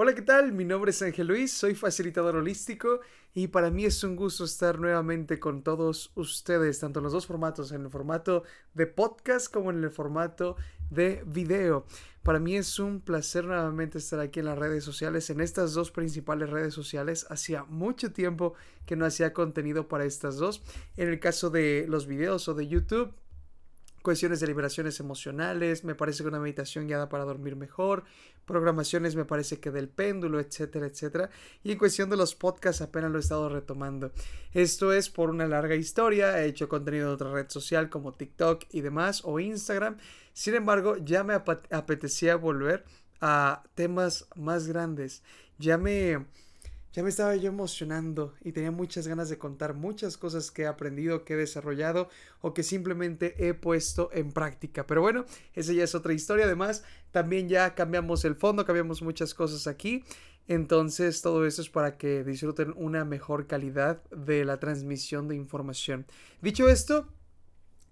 Hola, ¿qué tal? Mi nombre es Ángel Luis, soy facilitador holístico y para mí es un gusto estar nuevamente con todos ustedes, tanto en los dos formatos, en el formato de podcast como en el formato de video. Para mí es un placer nuevamente estar aquí en las redes sociales, en estas dos principales redes sociales. Hacía mucho tiempo que no hacía contenido para estas dos. En el caso de los videos o de YouTube, cuestiones de liberaciones emocionales, me parece que una meditación guiada para dormir mejor, programaciones me parece que del péndulo, etcétera, etcétera. Y en cuestión de los podcasts apenas lo he estado retomando. Esto es por una larga historia, he hecho contenido en otra red social como TikTok y demás o Instagram. Sin embargo, ya me apetecía volver a temas más grandes. Ya me ya me estaba yo emocionando y tenía muchas ganas de contar muchas cosas que he aprendido, que he desarrollado o que simplemente he puesto en práctica. Pero bueno, esa ya es otra historia. Además, también ya cambiamos el fondo, cambiamos muchas cosas aquí. Entonces, todo eso es para que disfruten una mejor calidad de la transmisión de información. Dicho esto,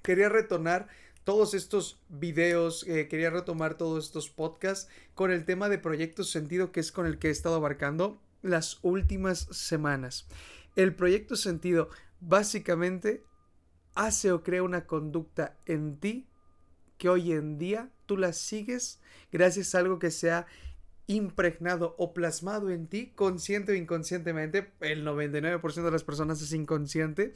quería retornar todos estos videos, eh, quería retomar todos estos podcasts con el tema de proyectos sentido que es con el que he estado abarcando las últimas semanas. El proyecto sentido básicamente hace o crea una conducta en ti que hoy en día tú la sigues gracias a algo que se ha impregnado o plasmado en ti, consciente o inconscientemente, el 99% de las personas es inconsciente,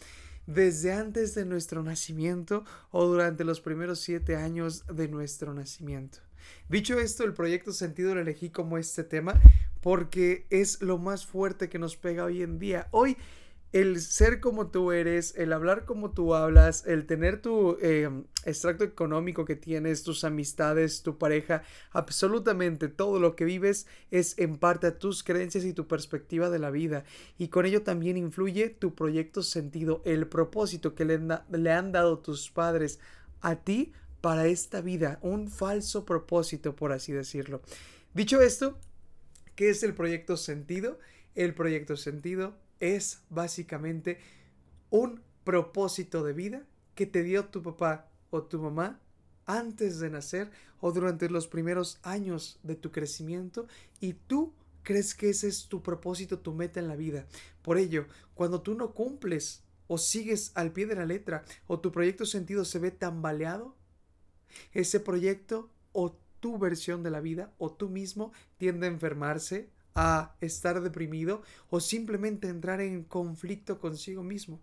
desde antes de nuestro nacimiento o durante los primeros siete años de nuestro nacimiento. Dicho esto, el proyecto sentido lo elegí como este tema porque es lo más fuerte que nos pega hoy en día. Hoy el ser como tú eres, el hablar como tú hablas, el tener tu em, extracto económico que tienes, tus amistades, tu pareja, absolutamente todo lo que vives es en parte a tus creencias y tu perspectiva de la vida. Y con ello también influye tu proyecto sentido, el propósito que le, le han dado tus padres a ti para esta vida, un falso propósito, por así decirlo. Dicho esto, ¿Qué es el proyecto sentido? El proyecto sentido es básicamente un propósito de vida que te dio tu papá o tu mamá antes de nacer o durante los primeros años de tu crecimiento y tú crees que ese es tu propósito, tu meta en la vida. Por ello, cuando tú no cumples o sigues al pie de la letra o tu proyecto sentido se ve tambaleado, ese proyecto o tu versión de la vida o tú mismo tiende a enfermarse, a estar deprimido o simplemente entrar en conflicto consigo mismo,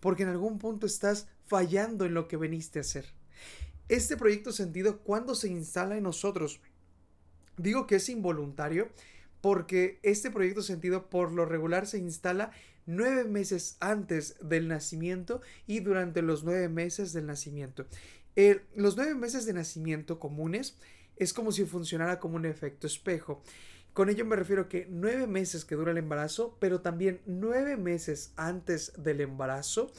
porque en algún punto estás fallando en lo que veniste a hacer. Este proyecto sentido, cuando se instala en nosotros? Digo que es involuntario porque este proyecto sentido por lo regular se instala nueve meses antes del nacimiento y durante los nueve meses del nacimiento. los nueve meses de nacimiento comunes es como si funcionara como un efecto espejo. Con ello me refiero que nueve meses que dura el embarazo, pero también nueve meses antes del embarazo,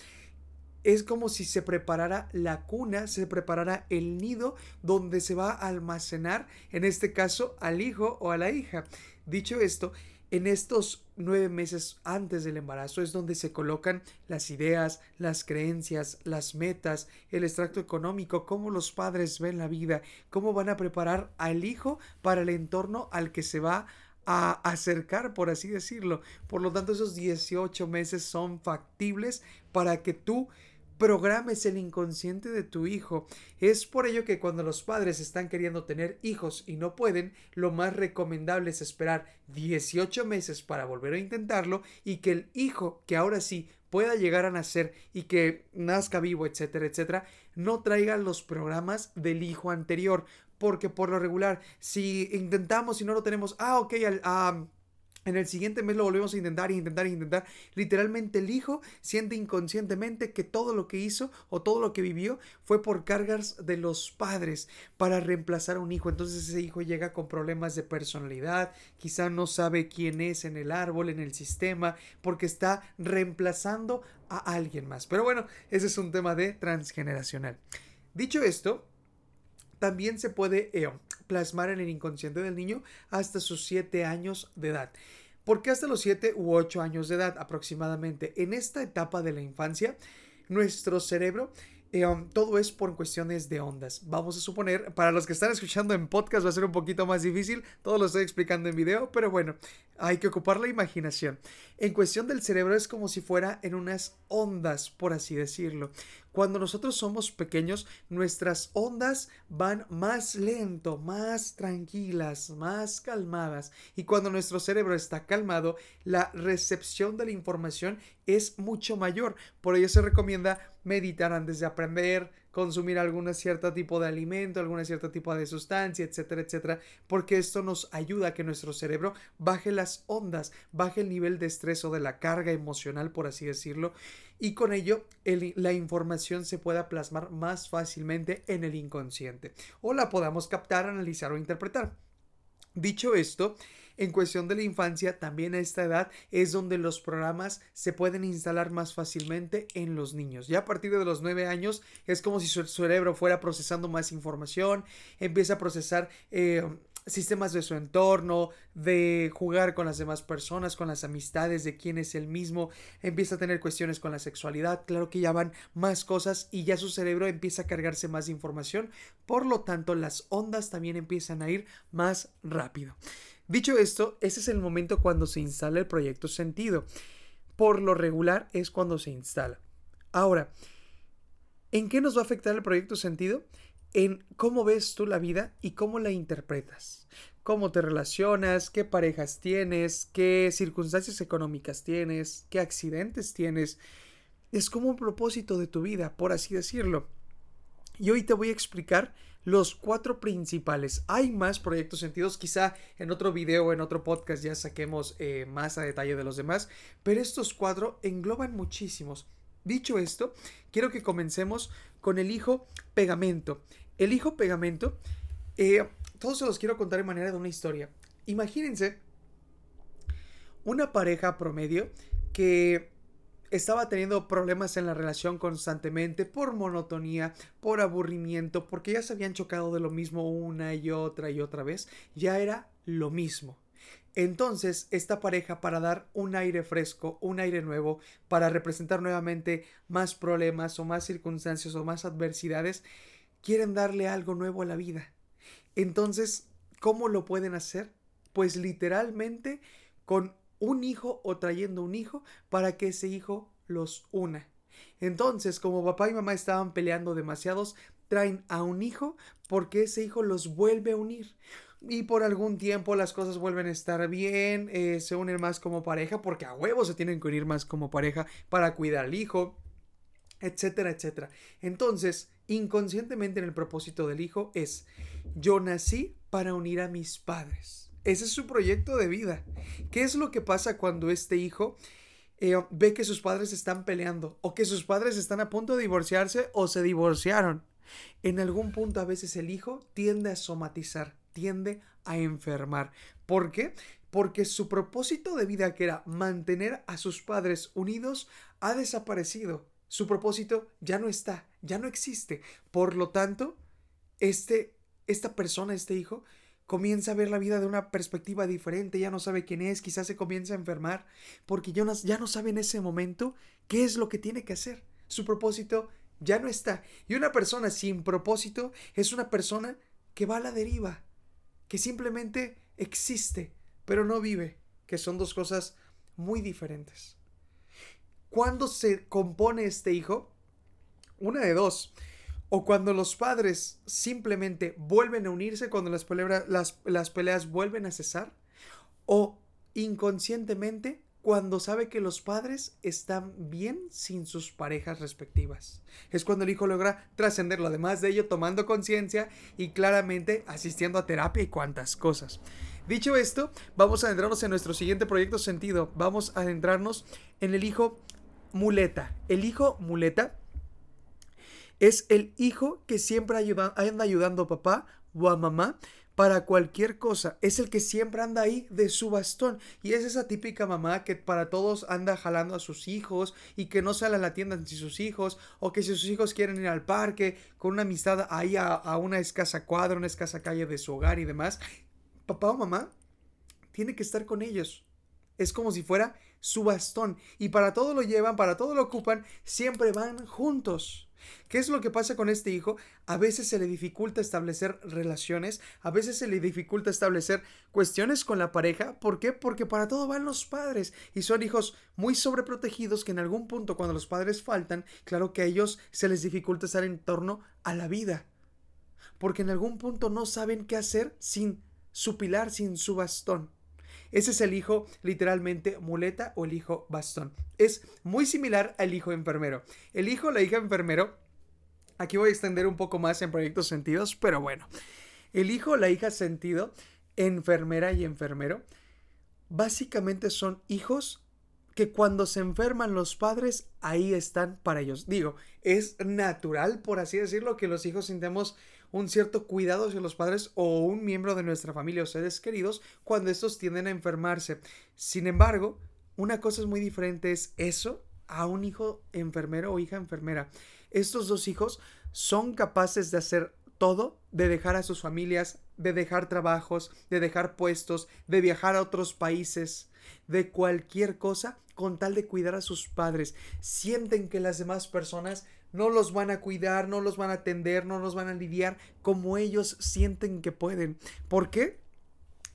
es como si se preparara la cuna, se preparara el nido donde se va a almacenar, en este caso, al hijo o a la hija. Dicho esto, en estos nueve meses antes del embarazo es donde se colocan las ideas, las creencias, las metas, el extracto económico, cómo los padres ven la vida, cómo van a preparar al hijo para el entorno al que se va a acercar, por así decirlo. Por lo tanto, esos 18 meses son factibles para que tú programes el inconsciente de tu hijo. Es por ello que cuando los padres están queriendo tener hijos y no pueden, lo más recomendable es esperar 18 meses para volver a intentarlo y que el hijo que ahora sí pueda llegar a nacer y que nazca vivo, etcétera, etcétera, no traiga los programas del hijo anterior. Porque por lo regular, si intentamos y no lo tenemos, ah, ok, al, en el siguiente mes lo volvemos a intentar, intentar, intentar. Literalmente el hijo siente inconscientemente que todo lo que hizo o todo lo que vivió fue por cargas de los padres para reemplazar a un hijo. Entonces ese hijo llega con problemas de personalidad, quizá no sabe quién es en el árbol, en el sistema, porque está reemplazando a alguien más. Pero bueno, ese es un tema de transgeneracional. Dicho esto, también se puede eh, plasmar en el inconsciente del niño hasta sus 7 años de edad. ¿Por qué hasta los 7 u 8 años de edad aproximadamente? En esta etapa de la infancia, nuestro cerebro eh, um, todo es por cuestiones de ondas. Vamos a suponer, para los que están escuchando en podcast va a ser un poquito más difícil, todo lo estoy explicando en video, pero bueno, hay que ocupar la imaginación. En cuestión del cerebro es como si fuera en unas ondas, por así decirlo. Cuando nosotros somos pequeños, nuestras ondas van más lento, más tranquilas, más calmadas. Y cuando nuestro cerebro está calmado, la recepción de la información es mucho mayor. Por ello se recomienda meditar antes de aprender, consumir algún cierto tipo de alimento, algún cierto tipo de sustancia, etcétera, etcétera, porque esto nos ayuda a que nuestro cerebro baje las ondas, baje el nivel de estrés o de la carga emocional, por así decirlo, y con ello la información se pueda plasmar más fácilmente en el inconsciente o la podamos captar, analizar o interpretar. Dicho esto, en cuestión de la infancia, también a esta edad es donde los programas se pueden instalar más fácilmente en los niños. Ya a partir de los 9 años es como si su cerebro fuera procesando más información, empieza a procesar eh, sistemas de su entorno, de jugar con las demás personas, con las amistades, de quién es el mismo, empieza a tener cuestiones con la sexualidad, claro que ya van más cosas y ya su cerebro empieza a cargarse más información, por lo tanto las ondas también empiezan a ir más rápido. Dicho esto, ese es el momento cuando se instala el proyecto sentido. Por lo regular es cuando se instala. Ahora, ¿en qué nos va a afectar el proyecto sentido? En cómo ves tú la vida y cómo la interpretas. Cómo te relacionas, qué parejas tienes, qué circunstancias económicas tienes, qué accidentes tienes. Es como un propósito de tu vida, por así decirlo. Y hoy te voy a explicar los cuatro principales. Hay más proyectos sentidos, quizá en otro video o en otro podcast ya saquemos eh, más a detalle de los demás, pero estos cuatro engloban muchísimos. Dicho esto, quiero que comencemos con el hijo pegamento. El hijo pegamento, eh, todos se los quiero contar en manera de una historia. Imagínense una pareja promedio que estaba teniendo problemas en la relación constantemente por monotonía, por aburrimiento, porque ya se habían chocado de lo mismo una y otra y otra vez, ya era lo mismo. Entonces, esta pareja para dar un aire fresco, un aire nuevo, para representar nuevamente más problemas o más circunstancias o más adversidades, quieren darle algo nuevo a la vida. Entonces, ¿cómo lo pueden hacer? Pues literalmente con un hijo o trayendo un hijo para que ese hijo los una. Entonces, como papá y mamá estaban peleando demasiados, traen a un hijo porque ese hijo los vuelve a unir. Y por algún tiempo las cosas vuelven a estar bien, eh, se unen más como pareja, porque a huevos se tienen que unir más como pareja para cuidar al hijo, etcétera, etcétera. Entonces, inconscientemente en el propósito del hijo es, yo nací para unir a mis padres. Ese es su proyecto de vida. ¿Qué es lo que pasa cuando este hijo eh, ve que sus padres están peleando o que sus padres están a punto de divorciarse o se divorciaron? En algún punto a veces el hijo tiende a somatizar, tiende a enfermar. ¿Por qué? Porque su propósito de vida, que era mantener a sus padres unidos, ha desaparecido. Su propósito ya no está, ya no existe. Por lo tanto, este, esta persona, este hijo, comienza a ver la vida de una perspectiva diferente, ya no sabe quién es, quizás se comienza a enfermar, porque ya no, ya no sabe en ese momento qué es lo que tiene que hacer. Su propósito ya no está. Y una persona sin propósito es una persona que va a la deriva, que simplemente existe, pero no vive, que son dos cosas muy diferentes. ¿Cuándo se compone este hijo? Una de dos o cuando los padres simplemente vuelven a unirse, cuando las, las, peleas vuelven a cesar, o inconscientemente cuando sabe que los padres están bien sin sus parejas respectivas. Es cuando el hijo logra trascenderlo, además de ello tomando conciencia y claramente asistiendo a terapia y cuantas cosas. Dicho esto, vamos a adentrarnos en nuestro siguiente proyecto sentido. Vamos a adentrarnos en el hijo muleta. El hijo muleta es el hijo que siempre anda ayudando a papá o a mamá para cualquier cosa. Es el que siempre anda ahí de su bastón. Y es esa típica mamá que para todos anda jalando a sus hijos y que no sale a la tienda sin sus hijos. O que si sus hijos quieren ir al parque con una amistad ahí a, a una escasa cuadra, una escasa calle de su hogar y demás. Papá o mamá tiene que estar con ellos. Es como si fuera su bastón. Y para todo lo llevan, para todo lo ocupan, siempre van juntos. ¿Qué es lo que pasa con este hijo? A veces se le dificulta establecer relaciones, a veces se le dificulta establecer cuestiones con la pareja. ¿Por qué? Porque para todo van los padres y son hijos muy sobreprotegidos que en algún punto cuando los padres faltan, claro que a ellos se les dificulta estar en torno a la vida. Porque en algún punto no saben qué hacer sin su pilar, sin su bastón. Ese es el hijo literalmente muleta o el hijo bastón. Es muy similar al hijo enfermero. El hijo, la hija enfermero, aquí voy a extender un poco más en proyectos sentidos, pero bueno. El hijo, la hija sentido, enfermera y enfermero, básicamente son hijos que cuando se enferman los padres, ahí están para ellos. Digo, es natural, por así decirlo, que los hijos sintamos un cierto cuidado hacia los padres o un miembro de nuestra familia o seres queridos cuando estos tienden a enfermarse. Sin embargo, una cosa es muy diferente es eso a un hijo enfermero o hija enfermera. Estos dos hijos son capaces de hacer todo, de dejar a sus familias, de dejar trabajos, de dejar puestos, de viajar a otros países, de cualquier cosa con tal de cuidar a sus padres. Sienten que las demás personas no los van a cuidar, no los van a atender, no los van a lidiar como ellos sienten que pueden. ¿Por qué?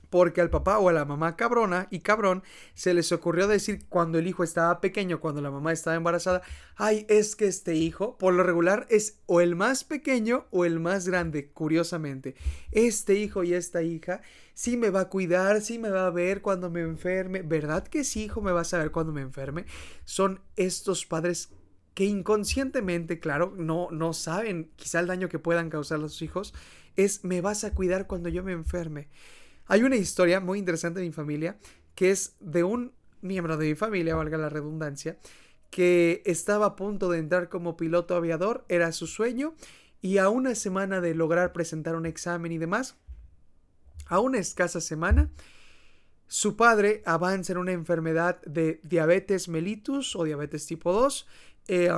Porque al papá o a la mamá cabrona y cabrón se les ocurrió decir cuando el hijo estaba pequeño, cuando la mamá estaba embarazada, ay, es que este hijo, por lo regular, es o el más pequeño o el más grande, curiosamente. Este hijo y esta hija sí me va a cuidar, sí me va a ver cuando me enferme, ¿verdad que sí, hijo, me vas a ver cuando me enferme? Son estos padres que inconscientemente, claro, no, no saben quizá el daño que puedan causar a sus hijos, es me vas a cuidar cuando yo me enferme. Hay una historia muy interesante de mi familia que es de un miembro de mi familia, valga la redundancia, que estaba a punto de entrar como piloto aviador, era su sueño, y a una semana de lograr presentar un examen y demás, a una escasa semana, su padre avanza en una enfermedad de diabetes mellitus o diabetes tipo 2 eh,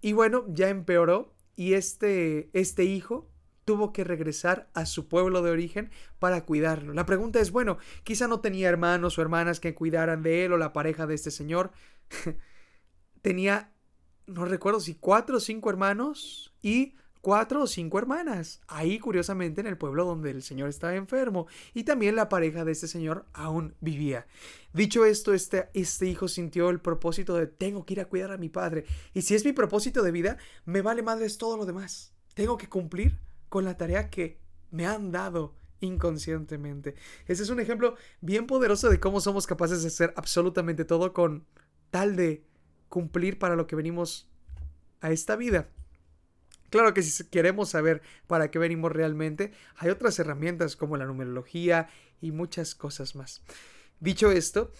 y bueno, ya empeoró y este, este hijo tuvo que regresar a su pueblo de origen para cuidarlo. La pregunta es, bueno, quizá no tenía hermanos o hermanas que cuidaran de él o la pareja de este señor. tenía, no recuerdo si cuatro o cinco hermanos y cuatro o cinco hermanas, ahí curiosamente en el pueblo donde el señor estaba enfermo, y también la pareja de este señor aún vivía. Dicho esto, este, este hijo sintió el propósito de tengo que ir a cuidar a mi padre, y si es mi propósito de vida, me vale madres todo lo demás. Tengo que cumplir con la tarea que me han dado inconscientemente. Ese es un ejemplo bien poderoso de cómo somos capaces de hacer absolutamente todo con tal de cumplir para lo que venimos a esta vida. Claro que si queremos saber para qué venimos realmente, hay otras herramientas como la numerología y muchas cosas más. Dicho esto,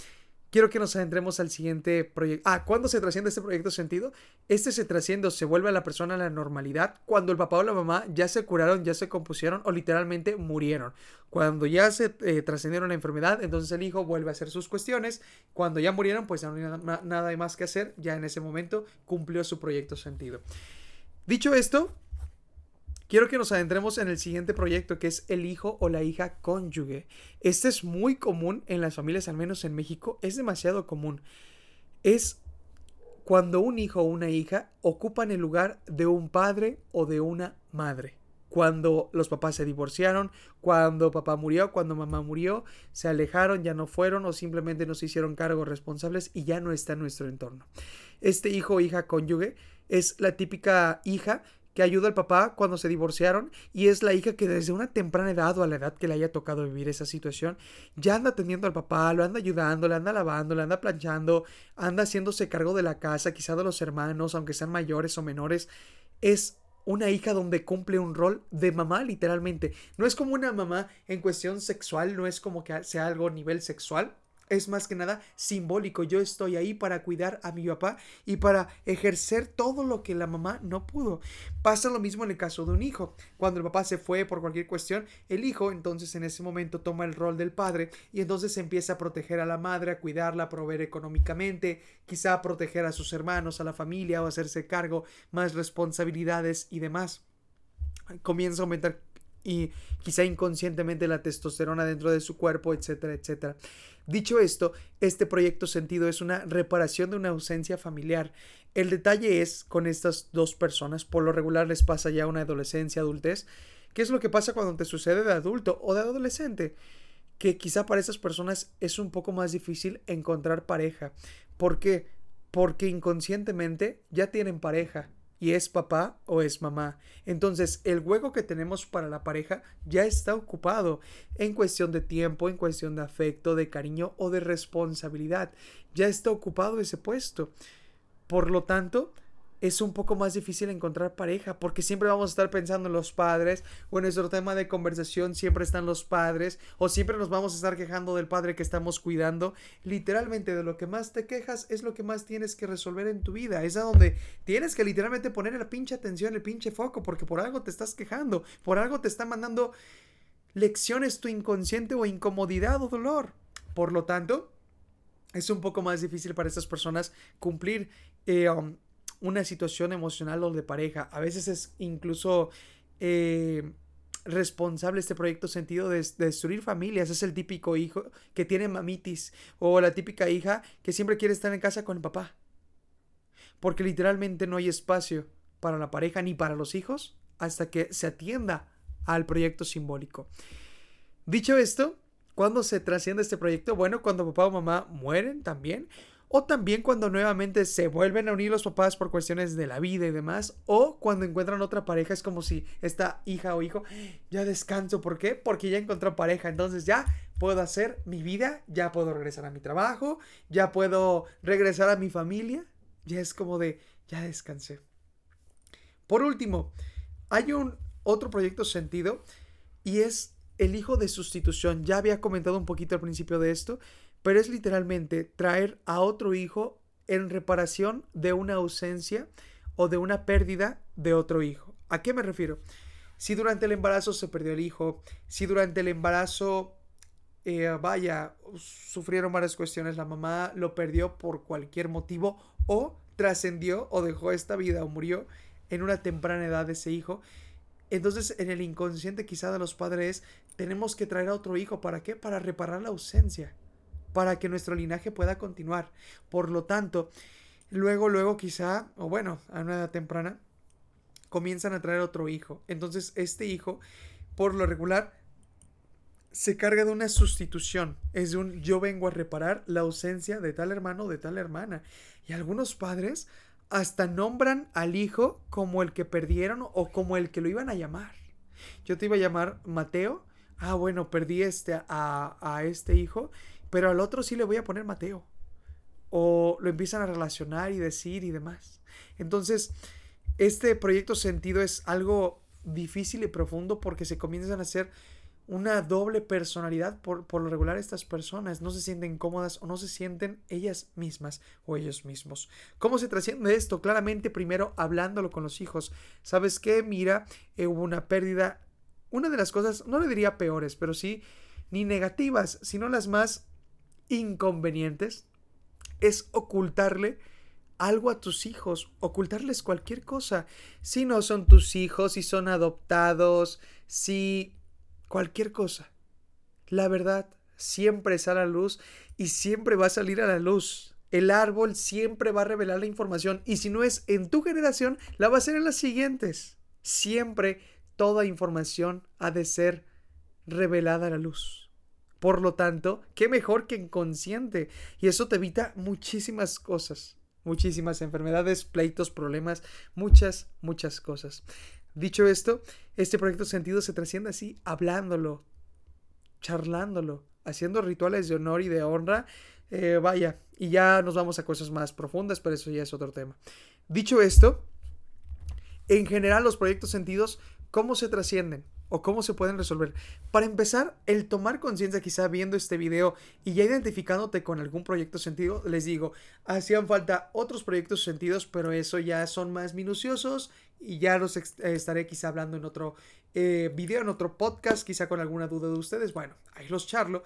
quiero que nos adentremos al siguiente proyecto. Ah, ¿cuándo se trasciende este proyecto sentido? Este se trasciende se vuelve a la persona a la normalidad cuando el papá o la mamá ya se curaron, ya se compusieron o literalmente murieron. Cuando ya se eh, trascendieron la enfermedad, entonces el hijo vuelve a hacer sus cuestiones. Cuando ya murieron, pues ya no hay nada más que hacer. Ya en ese momento cumplió su proyecto sentido. Dicho esto, quiero que nos adentremos en el siguiente proyecto que es el hijo o la hija cónyuge. Este es muy común en las familias, al menos en México, es demasiado común. Es cuando un hijo o una hija ocupan el lugar de un padre o de una madre. Cuando los papás se divorciaron, cuando papá murió, cuando mamá murió, se alejaron, ya no fueron o simplemente nos hicieron cargos responsables y ya no está en nuestro entorno. Este hijo o hija cónyuge es la típica hija que ayuda al papá cuando se divorciaron y es la hija que desde una temprana edad o a la edad que le haya tocado vivir esa situación ya anda atendiendo al papá, lo anda ayudando, le anda lavando, le anda planchando, anda haciéndose cargo de la casa, quizá de los hermanos, aunque sean mayores o menores. Es una hija donde cumple un rol de mamá literalmente. No es como una mamá en cuestión sexual, no es como que sea algo a nivel sexual, es más que nada simbólico. Yo estoy ahí para cuidar a mi papá y para ejercer todo lo que la mamá no pudo. Pasa lo mismo en el caso de un hijo. Cuando el papá se fue por cualquier cuestión, el hijo entonces en ese momento toma el rol del padre y entonces empieza a proteger a la madre, a cuidarla, a proveer económicamente, quizá a proteger a sus hermanos, a la familia o hacerse cargo, más responsabilidades y demás. Comienza a aumentar y quizá inconscientemente la testosterona dentro de su cuerpo, etcétera, etcétera. Dicho esto, este proyecto sentido es una reparación de una ausencia familiar. El detalle es con estas dos personas, por lo regular les pasa ya una adolescencia, adultez. ¿Qué es lo que pasa cuando te sucede de adulto o de adolescente? Que quizá para esas personas es un poco más difícil encontrar pareja. ¿Por qué? Porque inconscientemente ya tienen pareja y es papá o es mamá. Entonces el hueco que tenemos para la pareja ya está ocupado en cuestión de tiempo, en cuestión de afecto, de cariño o de responsabilidad. Ya está ocupado ese puesto. Por lo tanto, es un poco más difícil encontrar pareja porque siempre vamos a estar pensando en los padres o en nuestro tema de conversación siempre están los padres o siempre nos vamos a estar quejando del padre que estamos cuidando. Literalmente de lo que más te quejas es lo que más tienes que resolver en tu vida. Es a donde tienes que literalmente poner la pinche atención, el pinche foco porque por algo te estás quejando, por algo te está mandando lecciones tu inconsciente o incomodidad o dolor. Por lo tanto, es un poco más difícil para estas personas cumplir eh, um, una situación emocional o de pareja. A veces es incluso eh, responsable este proyecto sentido de, destruir familias. Es el típico hijo que tiene mamitis o la típica hija que siempre quiere estar en casa con el papá. Porque literalmente no hay espacio para la pareja ni para los hijos hasta que se atienda al proyecto simbólico. Dicho esto, ¿cuándo se trasciende este proyecto? Bueno, cuando papá o mamá mueren también o también cuando nuevamente se vuelven a unir los papás por cuestiones de la vida y demás, o cuando encuentran otra pareja, es como si esta hija o hijo, ya descanso, ¿por qué? Porque ya encontró pareja, entonces ya puedo hacer mi vida, ya puedo regresar a mi trabajo, ya puedo regresar a mi familia, ya es como de, ya descansé. Por último, hay un otro proyecto sentido y es el hijo de sustitución. Ya había comentado un poquito al principio de esto, pero es literalmente traer a otro hijo en reparación de una ausencia o de una pérdida de otro hijo. ¿A qué me refiero? Si durante el embarazo se perdió el hijo, si durante el embarazo, eh, vaya, sufrieron varias cuestiones, la mamá lo perdió por cualquier motivo o trascendió o dejó esta vida o murió en una temprana edad ese hijo. Entonces en el inconsciente quizá de los padres tenemos que traer a otro hijo. ¿Para qué? Para reparar la ausencia para que nuestro linaje pueda continuar. Por lo tanto, luego, luego quizá, o bueno, a una edad temprana, comienzan a traer otro hijo. Entonces, este hijo, por lo regular, se carga de una sustitución. Es de un yo vengo a reparar la ausencia de tal hermano o de tal hermana. Y algunos padres hasta nombran al hijo como el que perdieron o como el que lo iban a llamar. Yo te iba a llamar Mateo. Ah, bueno, perdí este a, a este hijo pero al otro sí le voy a poner Mateo. O lo empiezan a relacionar y decir y demás. Entonces, este proyecto sentido es algo difícil y profundo porque se comienzan a hacer una doble personalidad por, por, lo regular estas personas no se sienten cómodas o no se sienten ellas mismas o ellos mismos. ¿Cómo se trasciende esto? Claramente primero hablándolo con los hijos. ¿Sabes qué? Mira, eh, hubo una pérdida. Una de las cosas, no le diría peores, pero sí ni negativas, sino las más inconvenientes es ocultarle algo a tus hijos, ocultarles cualquier cosa. Si no son tus hijos, si son adoptados, si cualquier cosa. La verdad siempre sale a la luz y siempre va a salir a la luz. El árbol siempre va a revelar la información y si no es en tu generación, la va a ser en las siguientes. Siempre toda información ha de ser revelada a la luz. Por lo tanto, qué mejor que inconsciente. Y eso te evita muchísimas cosas. Muchísimas enfermedades, pleitos, problemas, muchas, muchas cosas. Dicho esto, este proyecto sentido se trasciende así, hablándolo, charlándolo, haciendo rituales de honor y de honra. Eh, vaya, y ya nos vamos a cosas más profundas, pero eso ya es otro tema. Dicho esto, en general los proyectos sentidos, ¿cómo se trascienden? O cómo se pueden resolver. Para empezar, el tomar conciencia quizá viendo este video y ya identificándote con algún proyecto sentido, les digo, hacían falta otros proyectos sentidos, pero eso ya son más minuciosos y ya los estaré quizá hablando en otro eh, video, en otro podcast, quizá con alguna duda de ustedes. Bueno, ahí los charlo.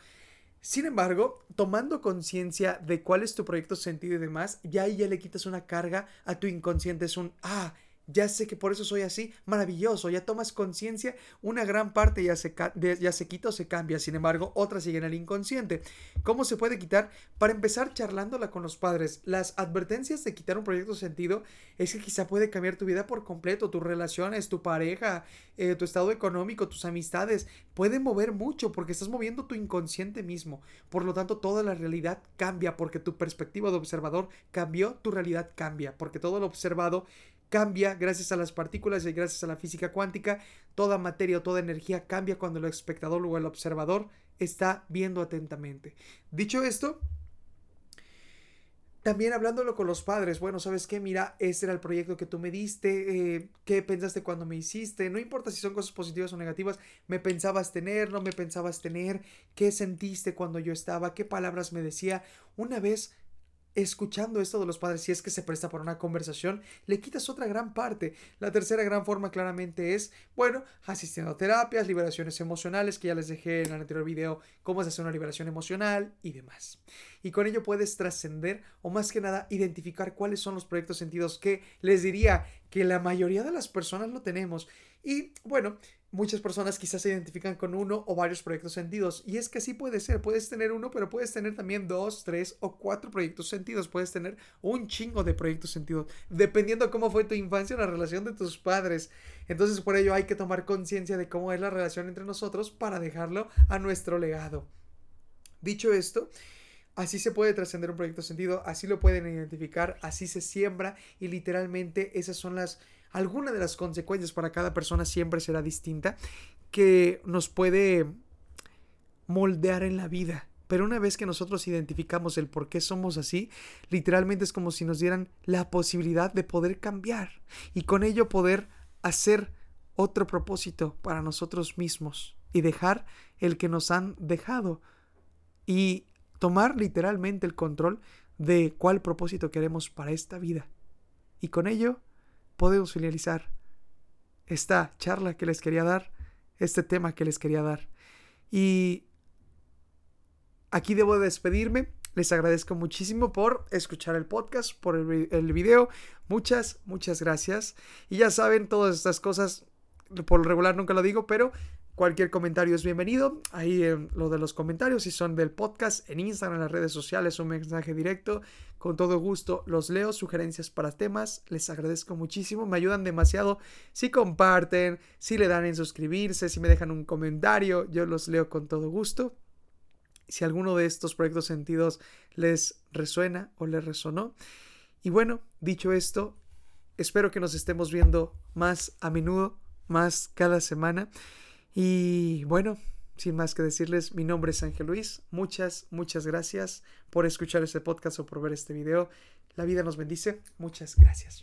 Sin embargo, tomando conciencia de cuál es tu proyecto sentido y demás, ya ahí ya le quitas una carga a tu inconsciente. Es un, ah, ya sé que por eso soy así, maravilloso, ya tomas conciencia, una gran parte ya se, ya se quita o se cambia, sin embargo, otra sigue en el inconsciente. ¿Cómo se puede quitar? Para empezar charlándola con los padres. Las advertencias de quitar un proyecto sentido es que quizá puede cambiar tu vida por completo, tus relaciones, tu pareja, eh, tu estado económico, tus amistades, pueden mover mucho porque estás moviendo tu inconsciente mismo. Por lo tanto, toda la realidad cambia porque tu perspectiva de observador cambió, tu realidad cambia porque todo lo observado cambia gracias a las partículas y gracias a la física cuántica. Toda materia o toda energía cambia cuando el espectador o el observador está viendo atentamente. Dicho esto, también hablándolo con los padres, bueno, ¿sabes qué? Mira, este era el proyecto que tú me diste, eh, ¿qué pensaste cuando me hiciste? No importa si son cosas positivas o negativas, ¿me pensabas tener? ¿No me pensabas tener? ¿Qué sentiste cuando yo estaba? ¿Qué palabras me decía? Una vez escuchando esto de los padres, si es que se presta para una conversación, le quitas otra gran parte. La tercera gran forma claramente es, bueno, asistiendo a terapias, liberaciones emocionales, que ya les dejé en el anterior video cómo se hace una liberación emocional y demás. Y con ello puedes trascender o más que nada identificar cuáles son los proyectos sentidos que les diría que la mayoría de las personas lo tenemos. Y bueno, muchas personas quizás se identifican con uno o varios proyectos sentidos. Y es que así puede ser. Puedes tener uno, pero puedes tener también dos, tres o cuatro proyectos sentidos. Puedes tener un chingo de proyectos sentidos. Dependiendo cómo fue tu infancia, la relación de tus padres. Entonces por ello hay que tomar conciencia de cómo es la relación entre nosotros para dejarlo a nuestro legado. Dicho esto, Así se puede trascender un proyecto sentido, así lo pueden identificar, así se siembra y literalmente esas son las alguna de las consecuencias para cada persona siempre será distinta, que nos puede moldear en la vida. Pero una vez que nosotros identificamos el por qué somos así, literalmente es como si nos dieran la posibilidad de poder cambiar y con ello poder hacer otro propósito para nosotros mismos y dejar el que nos han dejado y tomar literalmente el control de cuál propósito queremos para esta vida. Y con ello podemos finalizar esta charla que les quería dar, este tema que les quería dar. Y aquí debo despedirme. Les agradezco muchísimo por escuchar el podcast, por el, video. Muchas, muchas gracias. Y ya saben, todas estas cosas, por lo regular nunca lo digo, pero Cualquier comentario es bienvenido. Ahí en lo de los comentarios, si son del podcast, en Instagram, en las redes sociales, un mensaje directo. Con todo gusto los leo, sugerencias para temas. Les agradezco muchísimo, me ayudan demasiado. Si comparten, si le dan en suscribirse, si me dejan un comentario, yo los leo con todo gusto. Si alguno de estos proyectos sentidos les resuena o les resonó. Y bueno, dicho esto, espero que nos estemos viendo más a menudo, más cada semana. Y bueno, sin más que decirles, mi nombre es Ángel Luis. Muchas, muchas gracias por escuchar este podcast o por ver este video. La vida nos bendice. Muchas gracias.